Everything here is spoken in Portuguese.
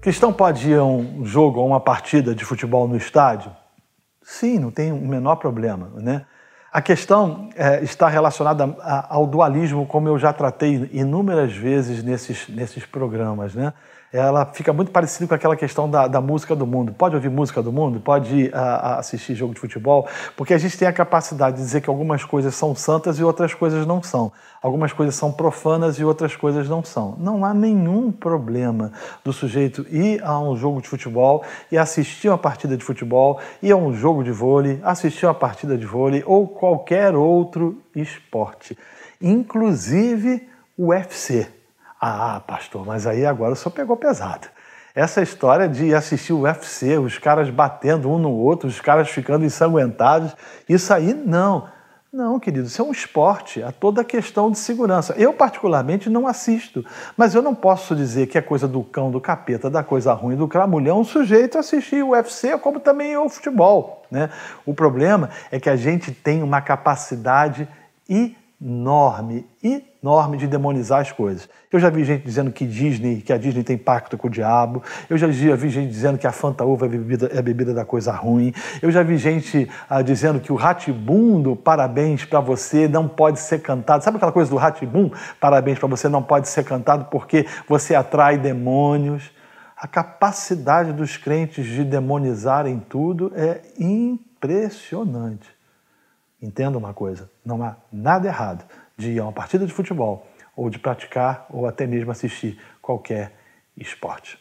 Cristão pode ir a um jogo, a uma partida de futebol no estádio? Sim, não tem o menor problema, né? A questão é, está relacionada ao dualismo, como eu já tratei inúmeras vezes nesses, nesses programas, né? ela fica muito parecida com aquela questão da, da, música do mundo. Pode ouvir música do mundo? Pode a, a assistir jogo de futebol? Porque a gente tem a capacidade de dizer que algumas coisas são santas e outras coisas não são. Algumas coisas são profanas e outras coisas não são. Não há nenhum problema do sujeito ir a um jogo de futebol e assistir uma partida de futebol, ir a um jogo de vôlei, assistir uma partida de vôlei ou qualquer outro esporte, inclusive o UFC. Ah, pastor, mas aí agora senhor pegou pesado. Essa história de assistir o UFC, os caras batendo um no outro, os caras ficando ensanguentados, isso aí não. Não, querido, isso é um esporte, há toda a questão de segurança. Eu, particularmente, não assisto, mas eu não posso dizer que é coisa do cão, do capeta, da coisa ruim, do cramulhão, um sujeito assistir o UFC, como também o futebol. Né? O problema é que a gente tem uma capacidade enorme, enorme de demonizar as coisas. Eu já vi gente dizendo que Disney, que a Disney tem pacto com o diabo. Eu já vi gente dizendo que a Fanta Uva é bebida, é bebida da coisa ruim. Eu já vi gente ah, dizendo que o Ratibundo, parabéns para você, não pode ser cantado. Sabe aquela coisa do Ratibum, parabéns para você, não pode ser cantado porque você atrai demônios. A capacidade dos crentes de demonizarem tudo é impressionante. Entenda uma coisa: não há nada errado de ir a uma partida de futebol ou de praticar ou até mesmo assistir qualquer esporte.